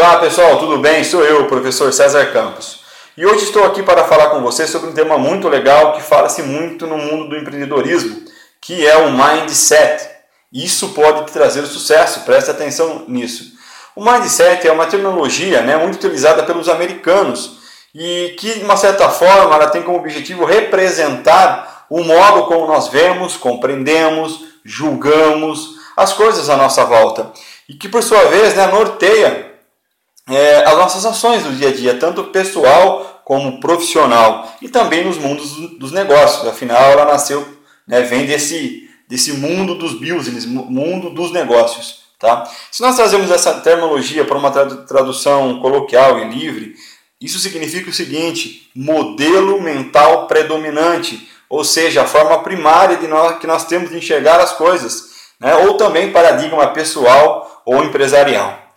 Olá pessoal, tudo bem? Sou eu, o professor César Campos. E hoje estou aqui para falar com você sobre um tema muito legal que fala-se muito no mundo do empreendedorismo, que é o mindset. Isso pode te trazer sucesso, preste atenção nisso. O mindset é uma terminologia né, muito utilizada pelos americanos e que, de uma certa forma, ela tem como objetivo representar o modo como nós vemos, compreendemos, julgamos as coisas à nossa volta e que, por sua vez, né, norteia é, as nossas ações do dia a dia, tanto pessoal como profissional e também nos mundos dos negócios. Afinal, ela nasceu, né, vem desse, desse mundo dos business, mundo dos negócios. Tá? Se nós trazemos essa terminologia para uma tradução coloquial e livre, isso significa o seguinte: modelo mental predominante, ou seja, a forma primária de nós, que nós temos de enxergar as coisas, né? ou também paradigma pessoal ou empresarial.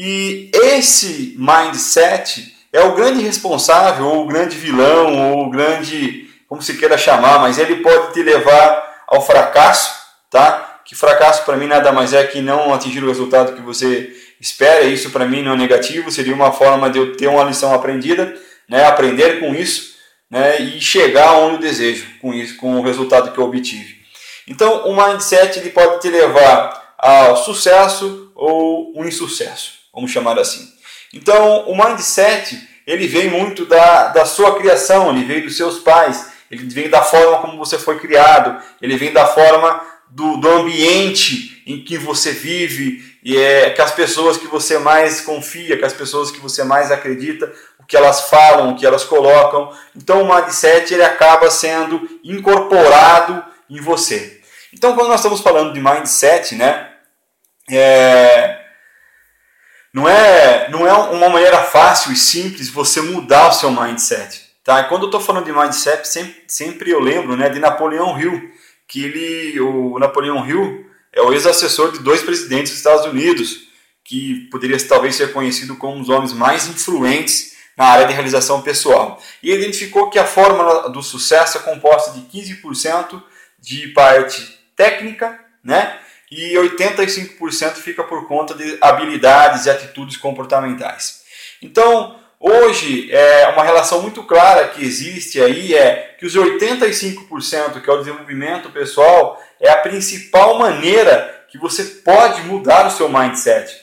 E esse mindset é o grande responsável, ou o grande vilão, ou o grande, como se queira chamar, mas ele pode te levar ao fracasso, tá? que fracasso para mim nada mais é que não atingir o resultado que você espera, isso para mim não é negativo, seria uma forma de eu ter uma lição aprendida, né, aprender com isso né, e chegar onde eu desejo com isso, com o resultado que eu obtive. Então, o mindset ele pode te levar ao sucesso ou um insucesso, vamos chamar assim. Então, o mindset ele vem muito da, da sua criação, ele veio dos seus pais, ele vem da forma como você foi criado, ele vem da forma do, do ambiente em que você vive, e é que as pessoas que você mais confia, que as pessoas que você mais acredita, o que elas falam, o que elas colocam. Então o mindset ele acaba sendo incorporado em você. Então quando nós estamos falando de mindset, né, é, não é não é uma maneira fácil e simples você mudar o seu mindset. Tá? E quando eu estou falando de mindset, sempre, sempre eu lembro né, de Napoleão Hill, que ele, o Napoleão Hill é o ex-assessor de dois presidentes dos Estados Unidos, que poderia talvez ser conhecido como um dos homens mais influentes na área de realização pessoal. E identificou que a fórmula do sucesso é composta de 15% de parte técnica, né? E 85% fica por conta de habilidades e atitudes comportamentais. Então, Hoje, é uma relação muito clara que existe aí é que os 85%, que é o desenvolvimento pessoal, é a principal maneira que você pode mudar o seu mindset.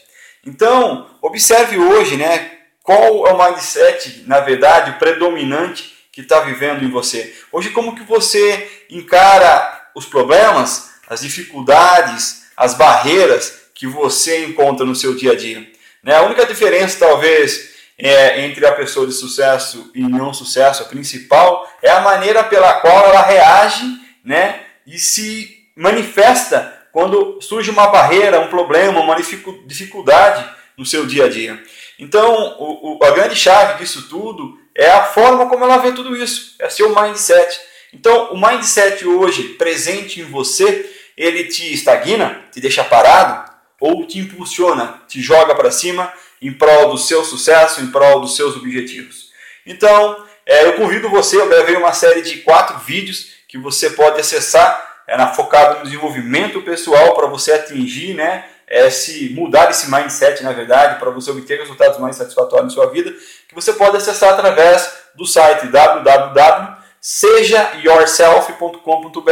Então, observe hoje, né, qual é o mindset, na verdade, predominante que está vivendo em você. Hoje, como que você encara os problemas, as dificuldades, as barreiras que você encontra no seu dia a dia? Né? A única diferença, talvez, é, entre a pessoa de sucesso e não sucesso, a principal, é a maneira pela qual ela reage né, e se manifesta quando surge uma barreira, um problema, uma dificuldade no seu dia a dia. Então, o, o, a grande chave disso tudo é a forma como ela vê tudo isso, é seu mindset. Então, o mindset hoje presente em você, ele te estagna, te deixa parado ou te impulsiona, te joga para cima em prol do seu sucesso, em prol dos seus objetivos. Então, é, eu convido você, eu gravei uma série de quatro vídeos que você pode acessar, é, na, focado no desenvolvimento pessoal para você atingir, né, esse, mudar esse mindset, na verdade, para você obter resultados mais satisfatórios na sua vida, que você pode acessar através do site www.sejayourself.com.br.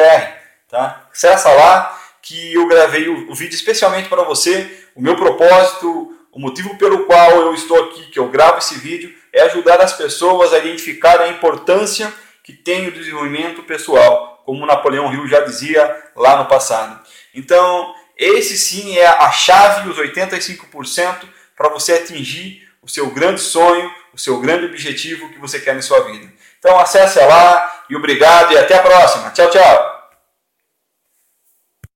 Tá? Acessa lá que eu gravei o, o vídeo especialmente para você. O meu propósito, o motivo pelo qual eu estou aqui, que eu gravo esse vídeo, é ajudar as pessoas a identificar a importância que tem o desenvolvimento pessoal, como Napoleão Hill já dizia lá no passado. Então, esse sim é a chave, os 85% para você atingir o seu grande sonho, o seu grande objetivo que você quer na sua vida. Então acesse lá e obrigado e até a próxima. Tchau, tchau.